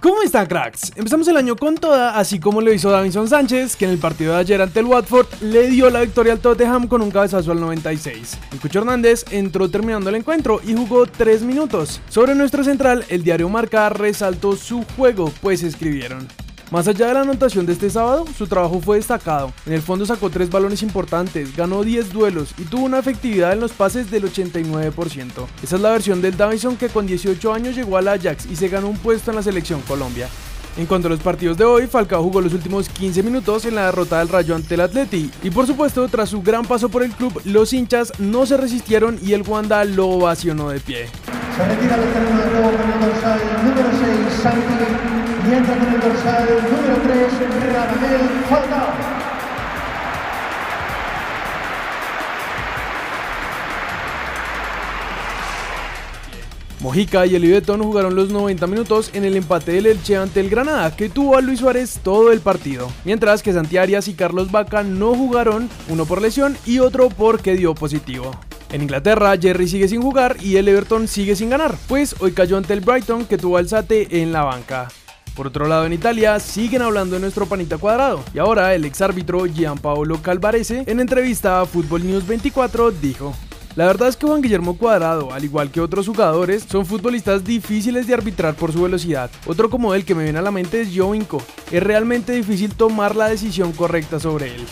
¿Cómo están cracks? Empezamos el año con toda, así como lo hizo Davinson Sánchez, que en el partido de ayer ante el Watford le dio la victoria al Tottenham con un cabezazo al 96. El Cucho Hernández entró terminando el encuentro y jugó 3 minutos. Sobre nuestro central, el diario Marca resaltó su juego, pues escribieron. Más allá de la anotación de este sábado, su trabajo fue destacado. En el fondo sacó tres balones importantes, ganó 10 duelos y tuvo una efectividad en los pases del 89%. Esa es la versión del Davison que con 18 años llegó al Ajax y se ganó un puesto en la selección Colombia. En cuanto a los partidos de hoy, Falcao jugó los últimos 15 minutos en la derrota del Rayo ante el Atleti. Y por supuesto, tras su gran paso por el club, los hinchas no se resistieron y el Wanda lo ovacionó de pie. Se número 6, y entra con el dorsal número 3, Radamel Falcao. Mojica y el jugaron los 90 minutos en el empate del Elche ante el Granada, que tuvo a Luis Suárez todo el partido, mientras que Santi Arias y Carlos Vaca no jugaron, uno por lesión y otro porque dio positivo. En Inglaterra, Jerry sigue sin jugar y el Everton sigue sin ganar, pues hoy cayó ante el Brighton que tuvo al Sate en la banca. Por otro lado, en Italia siguen hablando de nuestro panita cuadrado. Y ahora el ex árbitro Gianpaolo Calvarese, en entrevista a Football News 24, dijo. La verdad es que Juan Guillermo Cuadrado, al igual que otros jugadores, son futbolistas difíciles de arbitrar por su velocidad. Otro como él que me viene a la mente es Jovinko. Es realmente difícil tomar la decisión correcta sobre él.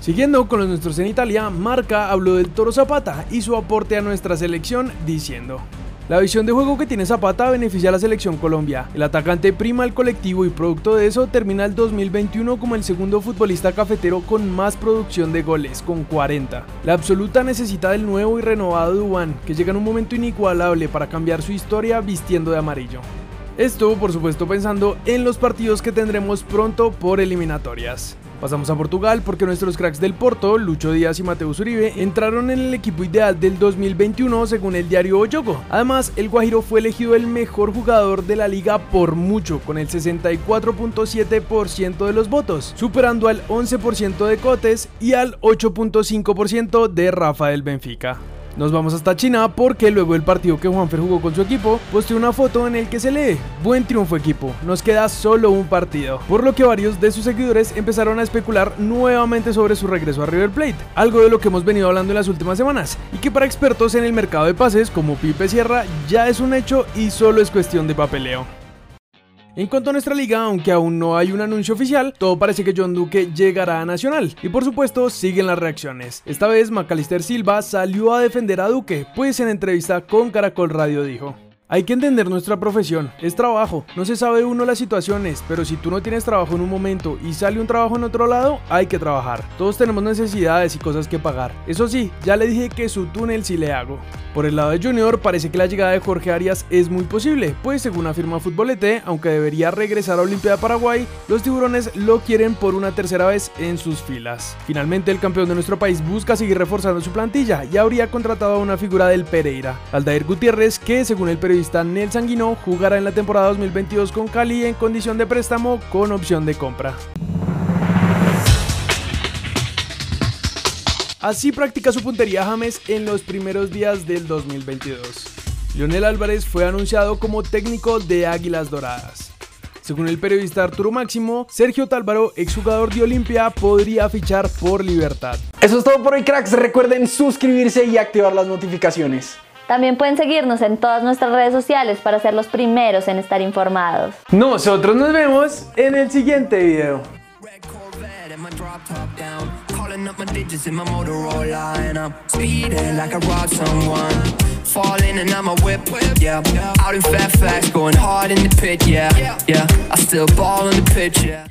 Siguiendo con los nuestros en Italia, Marca habló del Toro Zapata y su aporte a nuestra selección diciendo la visión de juego que tiene Zapata beneficia a la selección Colombia. El atacante prima el colectivo y producto de eso termina el 2021 como el segundo futbolista cafetero con más producción de goles, con 40. La absoluta necesita del nuevo y renovado Dubán, que llega en un momento inigualable para cambiar su historia vistiendo de amarillo. Esto, por supuesto, pensando en los partidos que tendremos pronto por eliminatorias. Pasamos a Portugal porque nuestros cracks del Porto, Lucho Díaz y Mateus Uribe, entraron en el equipo ideal del 2021 según el diario Oyogo. Además, el Guajiro fue elegido el mejor jugador de la liga por mucho, con el 64.7% de los votos, superando al 11% de Cotes y al 8.5% de Rafael Benfica. Nos vamos hasta China porque luego del partido que Juanfer jugó con su equipo, posteó una foto en el que se lee, buen triunfo equipo, nos queda solo un partido, por lo que varios de sus seguidores empezaron a especular nuevamente sobre su regreso a River Plate, algo de lo que hemos venido hablando en las últimas semanas, y que para expertos en el mercado de pases como Pipe Sierra ya es un hecho y solo es cuestión de papeleo. En cuanto a nuestra liga, aunque aún no hay un anuncio oficial, todo parece que John Duque llegará a Nacional. Y por supuesto, siguen las reacciones. Esta vez, Macalister Silva salió a defender a Duque, pues en entrevista con Caracol Radio dijo. Hay que entender nuestra profesión, es trabajo, no se sabe uno las situaciones, pero si tú no tienes trabajo en un momento y sale un trabajo en otro lado, hay que trabajar. Todos tenemos necesidades y cosas que pagar. Eso sí, ya le dije que su túnel sí le hago. Por el lado de Junior, parece que la llegada de Jorge Arias es muy posible, pues según afirma Futbolete, aunque debería regresar a Olimpia de Paraguay, los tiburones lo quieren por una tercera vez en sus filas. Finalmente, el campeón de nuestro país busca seguir reforzando su plantilla y habría contratado a una figura del Pereira, Aldair Gutiérrez, que según el periodista Nel Sanguino, jugará en la temporada 2022 con Cali en condición de préstamo con opción de compra. Así practica su puntería James en los primeros días del 2022. Lionel Álvarez fue anunciado como técnico de Águilas Doradas. Según el periodista Arturo Máximo, Sergio Tálvaro, exjugador de Olimpia, podría fichar por Libertad. Eso es todo por hoy, cracks. Recuerden suscribirse y activar las notificaciones. También pueden seguirnos en todas nuestras redes sociales para ser los primeros en estar informados. Nosotros nos vemos en el siguiente video. Calling up my digits in my Motorola And I'm speeding like I robbed someone Falling and I'm a whip, yeah Out in Fairfax, going hard in the pit, yeah Yeah, I still ball on the pitch, yeah